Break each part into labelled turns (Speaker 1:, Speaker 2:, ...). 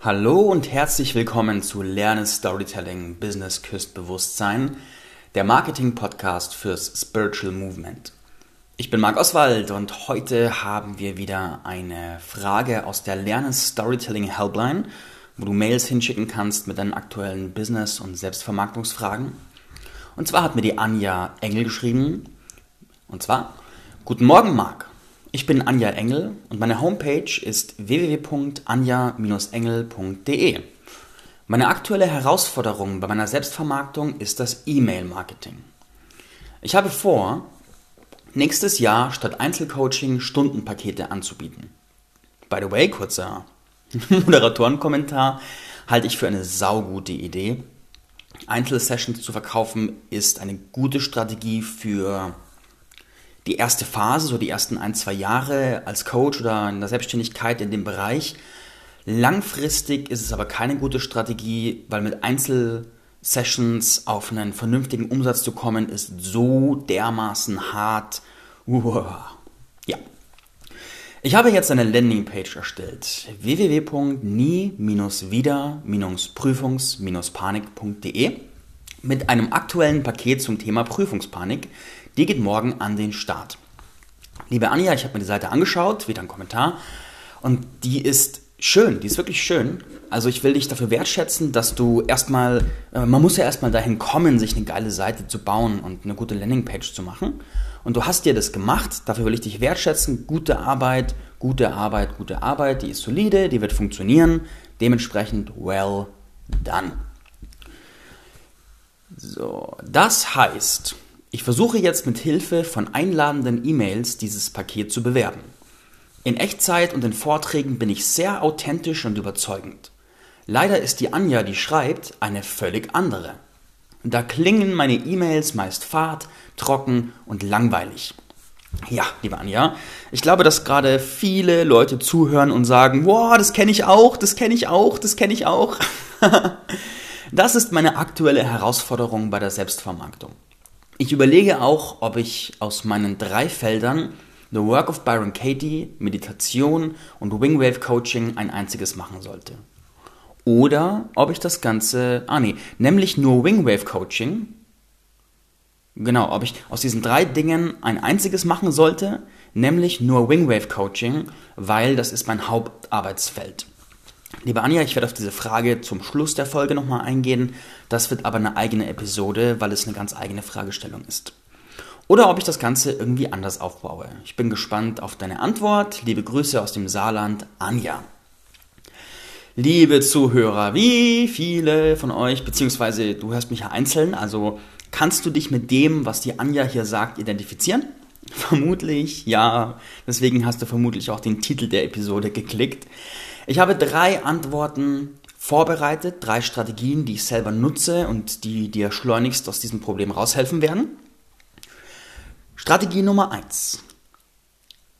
Speaker 1: Hallo und herzlich willkommen zu Lerne Storytelling Business Küsst Bewusstsein, der Marketing-Podcast fürs Spiritual Movement. Ich bin Marc Oswald und heute haben wir wieder eine Frage aus der Lerne Storytelling Helpline, wo du Mails hinschicken kannst mit deinen aktuellen Business- und Selbstvermarktungsfragen. Und zwar hat mir die Anja Engel geschrieben, und zwar, Guten Morgen Marc. Ich bin Anja Engel und meine Homepage ist www.anja-engel.de. Meine aktuelle Herausforderung bei meiner Selbstvermarktung ist das E-Mail-Marketing. Ich habe vor, nächstes Jahr statt Einzelcoaching Stundenpakete anzubieten. By the way, kurzer Moderatorenkommentar, halte ich für eine saugute Idee. Einzelsessions zu verkaufen ist eine gute Strategie für die erste Phase, so die ersten ein, zwei Jahre als Coach oder in der Selbstständigkeit in dem Bereich. Langfristig ist es aber keine gute Strategie, weil mit Einzelsessions auf einen vernünftigen Umsatz zu kommen, ist so dermaßen hart. Uah. Ja. Ich habe jetzt eine Landingpage erstellt. www.nie-wieder-prüfungs-panik.de mit einem aktuellen Paket zum Thema Prüfungspanik, die geht morgen an den Start. Liebe Anja, ich habe mir die Seite angeschaut, wieder ein Kommentar. Und die ist schön, die ist wirklich schön. Also ich will dich dafür wertschätzen, dass du erstmal, äh, man muss ja erstmal dahin kommen, sich eine geile Seite zu bauen und eine gute Landingpage zu machen. Und du hast dir das gemacht, dafür will ich dich wertschätzen. Gute Arbeit, gute Arbeit, gute Arbeit, die ist solide, die wird funktionieren. Dementsprechend well done. So, das heißt, ich versuche jetzt mit Hilfe von einladenden E-Mails dieses Paket zu bewerben. In Echtzeit und in Vorträgen bin ich sehr authentisch und überzeugend. Leider ist die Anja, die schreibt, eine völlig andere. Da klingen meine E-Mails meist fad, trocken und langweilig. Ja, liebe Anja, ich glaube, dass gerade viele Leute zuhören und sagen, wow, das kenne ich auch, das kenne ich auch, das kenne ich auch. das ist meine aktuelle Herausforderung bei der Selbstvermarktung. Ich überlege auch, ob ich aus meinen drei Feldern The Work of Byron Katie, Meditation und Wingwave Coaching ein einziges machen sollte. Oder ob ich das Ganze, ah nee, nämlich nur Wingwave Coaching, genau, ob ich aus diesen drei Dingen ein einziges machen sollte, nämlich nur Wingwave Coaching, weil das ist mein Hauptarbeitsfeld. Liebe Anja, ich werde auf diese Frage zum Schluss der Folge nochmal eingehen. Das wird aber eine eigene Episode, weil es eine ganz eigene Fragestellung ist. Oder ob ich das Ganze irgendwie anders aufbaue. Ich bin gespannt auf deine Antwort. Liebe Grüße aus dem Saarland, Anja. Liebe Zuhörer, wie viele von euch, beziehungsweise du hörst mich ja einzeln, also kannst du dich mit dem, was die Anja hier sagt, identifizieren? Vermutlich, ja. Deswegen hast du vermutlich auch den Titel der Episode geklickt. Ich habe drei Antworten vorbereitet, drei Strategien, die ich selber nutze und die dir schleunigst aus diesem Problem raushelfen werden. Strategie Nummer eins: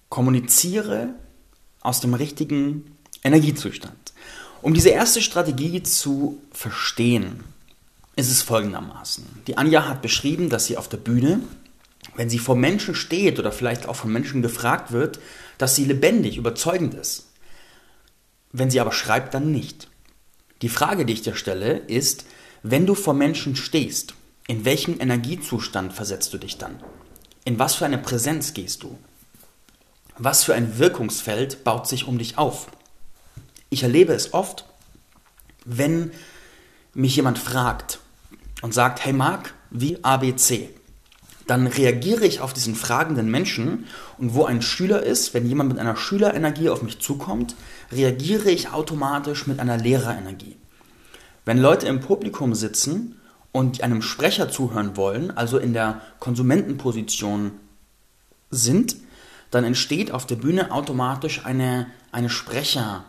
Speaker 1: Kommuniziere aus dem richtigen Energiezustand. Um diese erste Strategie zu verstehen, ist es folgendermaßen. Die Anja hat beschrieben, dass sie auf der Bühne, wenn sie vor Menschen steht oder vielleicht auch von Menschen gefragt wird, dass sie lebendig, überzeugend ist. Wenn sie aber schreibt, dann nicht. Die Frage, die ich dir stelle, ist, wenn du vor Menschen stehst, in welchen Energiezustand versetzt du dich dann? In was für eine Präsenz gehst du? Was für ein Wirkungsfeld baut sich um dich auf? Ich erlebe es oft, wenn mich jemand fragt und sagt, hey Marc, wie ABC? dann reagiere ich auf diesen fragenden Menschen und wo ein Schüler ist, wenn jemand mit einer Schülerenergie auf mich zukommt, reagiere ich automatisch mit einer Lehrerenergie. Wenn Leute im Publikum sitzen und einem Sprecher zuhören wollen, also in der Konsumentenposition sind, dann entsteht auf der Bühne automatisch eine, eine Sprecher-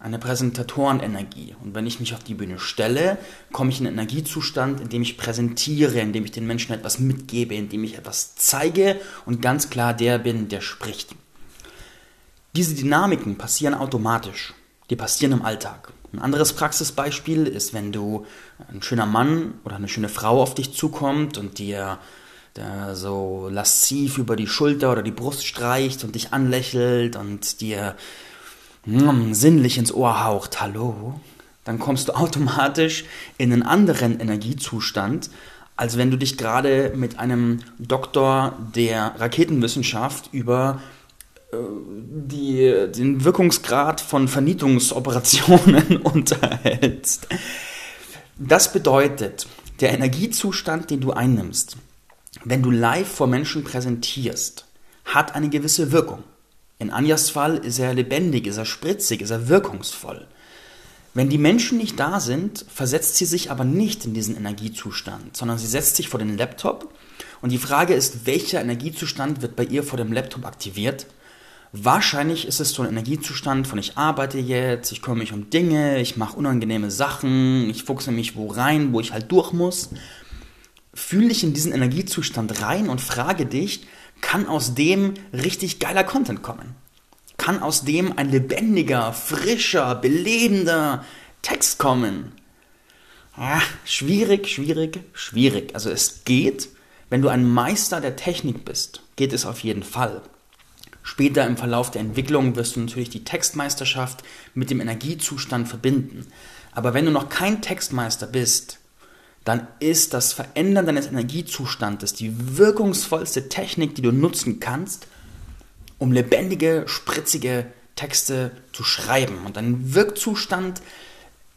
Speaker 1: eine Präsentatorenenergie. Und wenn ich mich auf die Bühne stelle, komme ich in einen Energiezustand, in dem ich präsentiere, in dem ich den Menschen etwas mitgebe, in dem ich etwas zeige und ganz klar der bin, der spricht. Diese Dynamiken passieren automatisch. Die passieren im Alltag. Ein anderes Praxisbeispiel ist, wenn du ein schöner Mann oder eine schöne Frau auf dich zukommt und dir so lasziv über die Schulter oder die Brust streicht und dich anlächelt und dir mm, sinnlich ins Ohr haucht, hallo, dann kommst du automatisch in einen anderen Energiezustand, als wenn du dich gerade mit einem Doktor der Raketenwissenschaft über äh, die, den Wirkungsgrad von Vernietungsoperationen unterhältst. Das bedeutet, der Energiezustand, den du einnimmst, wenn du live vor Menschen präsentierst, hat eine gewisse Wirkung. In Anjas Fall ist er lebendig, ist er spritzig, ist er wirkungsvoll. Wenn die Menschen nicht da sind, versetzt sie sich aber nicht in diesen Energiezustand, sondern sie setzt sich vor den Laptop und die Frage ist, welcher Energiezustand wird bei ihr vor dem Laptop aktiviert? Wahrscheinlich ist es so ein Energiezustand von ich arbeite jetzt, ich kümmere mich um Dinge, ich mache unangenehme Sachen, ich fuchse mich wo rein, wo ich halt durch muss. Fühl dich in diesen Energiezustand rein und frage dich, kann aus dem richtig geiler Content kommen? kann aus dem ein lebendiger, frischer, belebender Text kommen. Ah, schwierig, schwierig, schwierig. Also es geht, wenn du ein Meister der Technik bist, geht es auf jeden Fall. Später im Verlauf der Entwicklung wirst du natürlich die Textmeisterschaft mit dem Energiezustand verbinden. Aber wenn du noch kein Textmeister bist, dann ist das Verändern deines Energiezustandes die wirkungsvollste Technik, die du nutzen kannst, um lebendige, spritzige Texte zu schreiben und einen Wirkzustand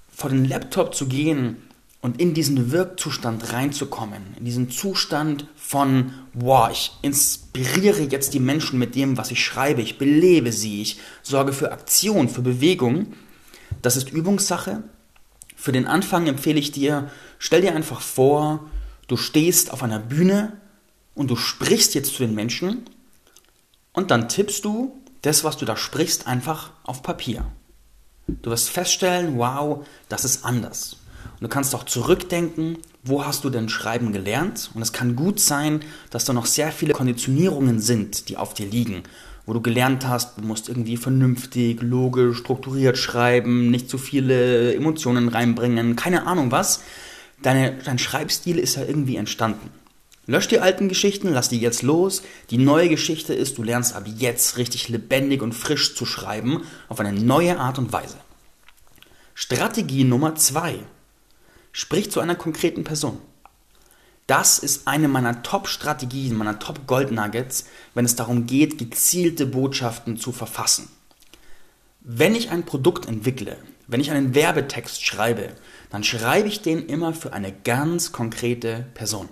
Speaker 1: vor den Laptop zu gehen und in diesen Wirkzustand reinzukommen, in diesen Zustand von, wow, ich inspiriere jetzt die Menschen mit dem, was ich schreibe, ich belebe sie, ich sorge für Aktion, für Bewegung, das ist Übungssache. Für den Anfang empfehle ich dir, stell dir einfach vor, du stehst auf einer Bühne und du sprichst jetzt zu den Menschen und dann tippst du das, was du da sprichst, einfach auf Papier. Du wirst feststellen, wow, das ist anders. Und du kannst auch zurückdenken, wo hast du denn Schreiben gelernt? Und es kann gut sein, dass da noch sehr viele Konditionierungen sind, die auf dir liegen, wo du gelernt hast, du musst irgendwie vernünftig, logisch, strukturiert schreiben, nicht zu viele Emotionen reinbringen, keine Ahnung was. Deine, dein Schreibstil ist ja irgendwie entstanden. Lösch die alten Geschichten, lass die jetzt los. Die neue Geschichte ist, du lernst ab jetzt richtig lebendig und frisch zu schreiben, auf eine neue Art und Weise. Strategie Nummer zwei: Sprich zu einer konkreten Person. Das ist eine meiner Top-Strategien, meiner Top-Gold-Nuggets, wenn es darum geht, gezielte Botschaften zu verfassen. Wenn ich ein Produkt entwickle, wenn ich einen Werbetext schreibe, dann schreibe ich den immer für eine ganz konkrete Person.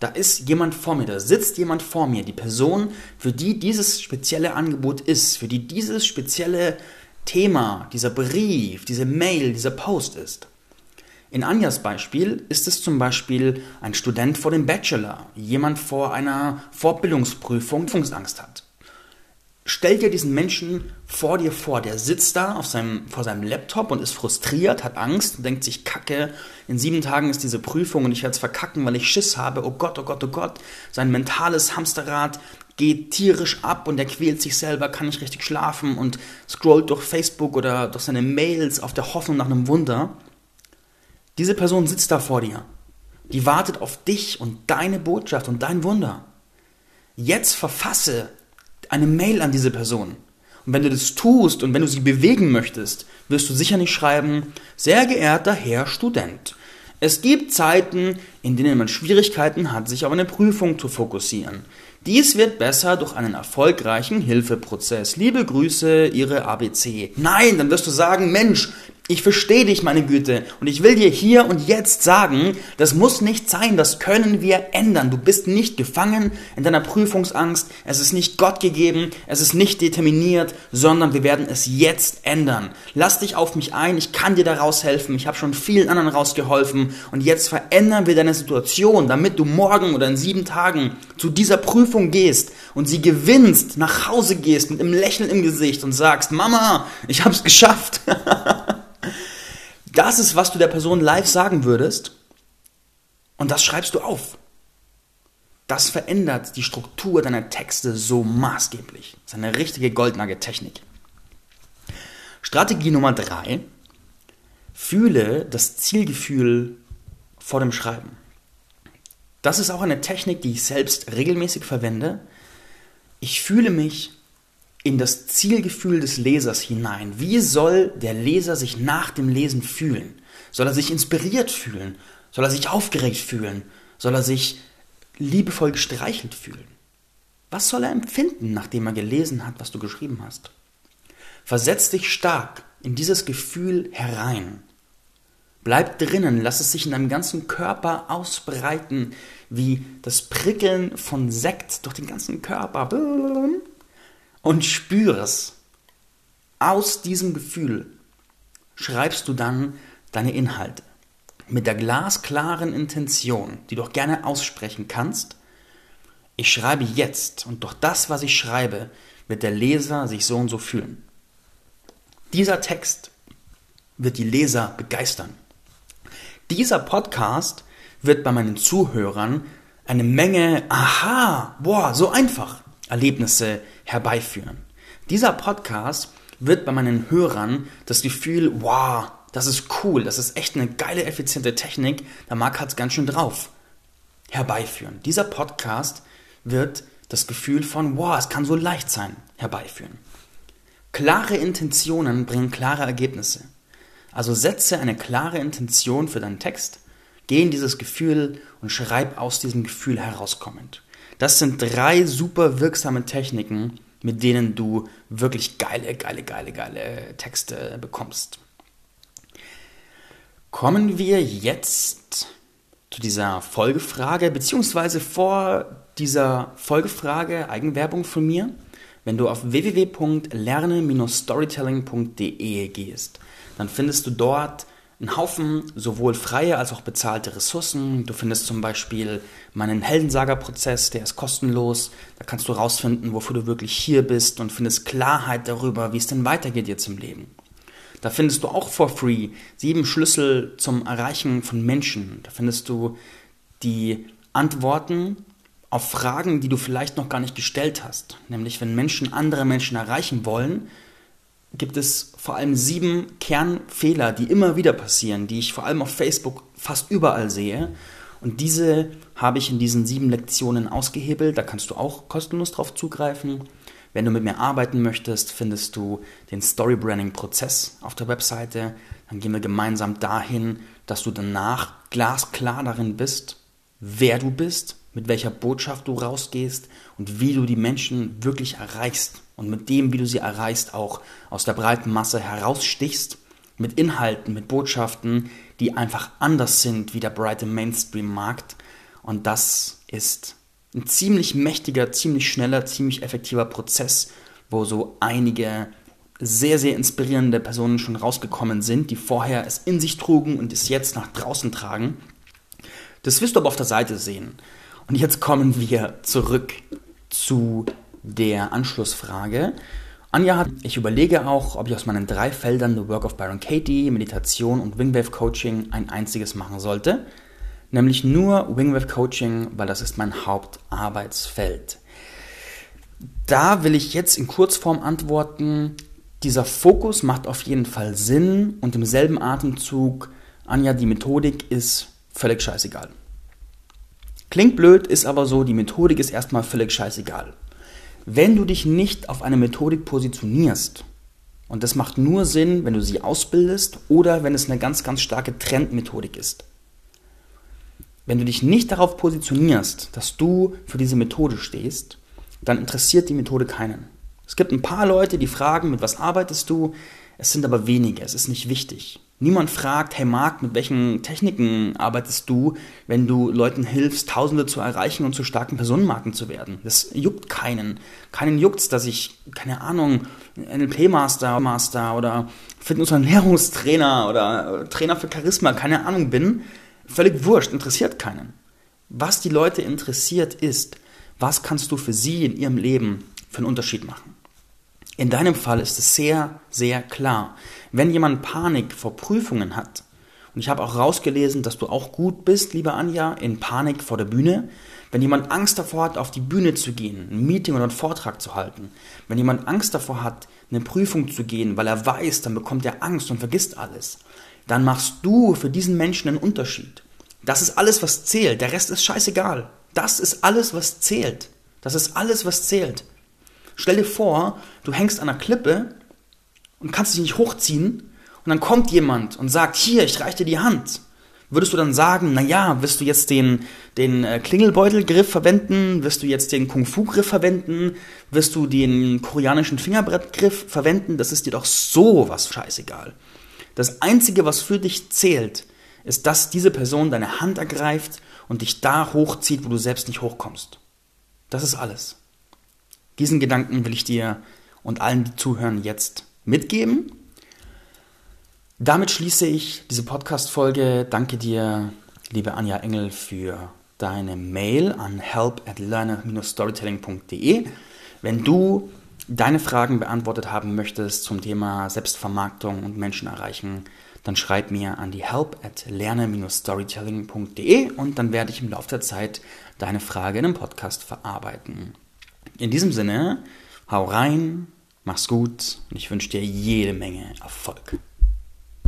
Speaker 1: Da ist jemand vor mir, da sitzt jemand vor mir, die Person, für die dieses spezielle Angebot ist, für die dieses spezielle Thema, dieser Brief, diese Mail, dieser Post ist. In Anjas Beispiel ist es zum Beispiel ein Student vor dem Bachelor, jemand vor einer Fortbildungsprüfung, die Angst hat. Stell dir diesen Menschen vor dir vor, der sitzt da auf seinem, vor seinem Laptop und ist frustriert, hat Angst und denkt sich, Kacke, in sieben Tagen ist diese Prüfung und ich werde es verkacken, weil ich Schiss habe. Oh Gott, oh Gott, oh Gott. Sein mentales Hamsterrad geht tierisch ab und er quält sich selber, kann nicht richtig schlafen und scrollt durch Facebook oder durch seine Mails auf der Hoffnung nach einem Wunder. Diese Person sitzt da vor dir. Die wartet auf dich und deine Botschaft und dein Wunder. Jetzt verfasse eine Mail an diese Person. Und wenn du das tust und wenn du sie bewegen möchtest, wirst du sicher nicht schreiben, sehr geehrter Herr Student. Es gibt Zeiten, in denen man Schwierigkeiten hat, sich auf eine Prüfung zu fokussieren. Dies wird besser durch einen erfolgreichen Hilfeprozess. Liebe Grüße, Ihre ABC. Nein, dann wirst du sagen, Mensch, ich verstehe dich, meine Güte. Und ich will dir hier und jetzt sagen, das muss nicht sein, das können wir ändern. Du bist nicht gefangen in deiner Prüfungsangst. Es ist nicht Gott gegeben, es ist nicht determiniert, sondern wir werden es jetzt ändern. Lass dich auf mich ein, ich kann dir da raushelfen. Ich habe schon vielen anderen rausgeholfen. Und jetzt verändern wir deine Situation, damit du morgen oder in sieben Tagen zu dieser Prüfung gehst und sie gewinnst, nach Hause gehst mit einem Lächeln im Gesicht und sagst, Mama, ich habe es geschafft. Das ist, was du der Person live sagen würdest. Und das schreibst du auf. Das verändert die Struktur deiner Texte so maßgeblich. Das ist eine richtige Goldnugget-Technik. Strategie Nummer drei. Fühle das Zielgefühl vor dem Schreiben. Das ist auch eine Technik, die ich selbst regelmäßig verwende. Ich fühle mich in das Zielgefühl des Lesers hinein. Wie soll der Leser sich nach dem Lesen fühlen? Soll er sich inspiriert fühlen? Soll er sich aufgeregt fühlen? Soll er sich liebevoll gestreichelt fühlen? Was soll er empfinden, nachdem er gelesen hat, was du geschrieben hast? Versetz dich stark in dieses Gefühl herein. Bleib drinnen, lass es sich in deinem ganzen Körper ausbreiten, wie das Prickeln von Sekt durch den ganzen Körper. Und spüre es. Aus diesem Gefühl schreibst du dann deine Inhalte. Mit der glasklaren Intention, die du auch gerne aussprechen kannst, ich schreibe jetzt und durch das, was ich schreibe, wird der Leser sich so und so fühlen. Dieser Text wird die Leser begeistern. Dieser Podcast wird bei meinen Zuhörern eine Menge Aha, boah, so einfach Erlebnisse herbeiführen. Dieser Podcast wird bei meinen Hörern das Gefühl, wow, das ist cool, das ist echt eine geile, effiziente Technik, der Marc hat es ganz schön drauf, herbeiführen. Dieser Podcast wird das Gefühl von, wow, es kann so leicht sein, herbeiführen. Klare Intentionen bringen klare Ergebnisse. Also setze eine klare Intention für deinen Text, geh in dieses Gefühl und schreib aus diesem Gefühl herauskommend. Das sind drei super wirksame Techniken, mit denen du wirklich geile, geile, geile, geile Texte bekommst. Kommen wir jetzt zu dieser Folgefrage, beziehungsweise vor dieser Folgefrage, Eigenwerbung von mir, wenn du auf www.lerne-storytelling.de gehst, dann findest du dort einen Haufen sowohl freie als auch bezahlte Ressourcen. Du findest zum Beispiel meinen Heldensager-Prozess, der ist kostenlos. Da kannst du rausfinden, wofür du wirklich hier bist und findest Klarheit darüber, wie es denn weitergeht jetzt im Leben. Da findest du auch for free sieben Schlüssel zum Erreichen von Menschen. Da findest du die Antworten auf Fragen, die du vielleicht noch gar nicht gestellt hast. Nämlich, wenn Menschen andere Menschen erreichen wollen, gibt es vor allem sieben Kernfehler, die immer wieder passieren, die ich vor allem auf Facebook fast überall sehe. Und diese habe ich in diesen sieben Lektionen ausgehebelt. Da kannst du auch kostenlos drauf zugreifen. Wenn du mit mir arbeiten möchtest, findest du den Storybranding-Prozess auf der Webseite. Dann gehen wir gemeinsam dahin, dass du danach glasklar darin bist, wer du bist, mit welcher Botschaft du rausgehst und wie du die Menschen wirklich erreichst und mit dem, wie du sie erreichst, auch aus der breiten Masse herausstichst, mit Inhalten, mit Botschaften, die einfach anders sind wie der breite Mainstream-Markt. Und das ist ein ziemlich mächtiger, ziemlich schneller, ziemlich effektiver Prozess, wo so einige sehr, sehr inspirierende Personen schon rausgekommen sind, die vorher es in sich trugen und es jetzt nach draußen tragen. Das wirst du aber auf der Seite sehen. Und jetzt kommen wir zurück zu der Anschlussfrage. Anja hat, ich überlege auch, ob ich aus meinen drei Feldern The Work of Byron Katie, Meditation und Wingwave Coaching ein einziges machen sollte. Nämlich nur Wingwave Coaching, weil das ist mein Hauptarbeitsfeld. Da will ich jetzt in Kurzform antworten, dieser Fokus macht auf jeden Fall Sinn und im selben Atemzug, Anja, die Methodik ist völlig scheißegal. Klingt blöd, ist aber so, die Methodik ist erstmal völlig scheißegal. Wenn du dich nicht auf eine Methodik positionierst, und das macht nur Sinn, wenn du sie ausbildest oder wenn es eine ganz, ganz starke Trendmethodik ist. Wenn du dich nicht darauf positionierst, dass du für diese Methode stehst, dann interessiert die Methode keinen. Es gibt ein paar Leute, die fragen, mit was arbeitest du? Es sind aber wenige, es ist nicht wichtig. Niemand fragt, hey Marc, mit welchen Techniken arbeitest du, wenn du Leuten hilfst, Tausende zu erreichen und zu starken Personenmarken zu werden? Das juckt keinen. Keinen juckt's, dass ich, keine Ahnung, NLP-Master Master oder Fitness- und Ernährungstrainer oder Trainer für Charisma, keine Ahnung bin. Völlig wurscht, interessiert keinen. Was die Leute interessiert ist, was kannst du für sie in ihrem Leben für einen Unterschied machen? In deinem Fall ist es sehr, sehr klar. Wenn jemand Panik vor Prüfungen hat, und ich habe auch rausgelesen, dass du auch gut bist, liebe Anja, in Panik vor der Bühne, wenn jemand Angst davor hat, auf die Bühne zu gehen, ein Meeting oder einen Vortrag zu halten, wenn jemand Angst davor hat, eine Prüfung zu gehen, weil er weiß, dann bekommt er Angst und vergisst alles, dann machst du für diesen Menschen einen Unterschied. Das ist alles, was zählt. Der Rest ist scheißegal. Das ist alles, was zählt. Das ist alles, was zählt. Stell dir vor, du hängst an einer Klippe und kannst dich nicht hochziehen und dann kommt jemand und sagt, hier, ich reiche dir die Hand. Würdest du dann sagen, naja, wirst du jetzt den, den äh, Klingelbeutelgriff verwenden? Wirst du jetzt den Kung-Fu-Griff verwenden? Wirst du den koreanischen Fingerbrettgriff verwenden? Das ist dir doch sowas scheißegal. Das Einzige, was für dich zählt, ist, dass diese Person deine Hand ergreift und dich da hochzieht, wo du selbst nicht hochkommst. Das ist alles. Diesen Gedanken will ich dir und allen, die zuhören, jetzt mitgeben. Damit schließe ich diese Podcast-Folge. Danke dir, liebe Anja Engel, für deine Mail an help at learner-storytelling.de. Wenn du deine Fragen beantwortet haben möchtest zum Thema Selbstvermarktung und Menschen erreichen, dann schreib mir an die help at lerner-storytelling.de und dann werde ich im Laufe der Zeit deine Frage in einem Podcast verarbeiten. In diesem Sinne, hau rein, mach's gut und ich wünsche dir jede Menge Erfolg.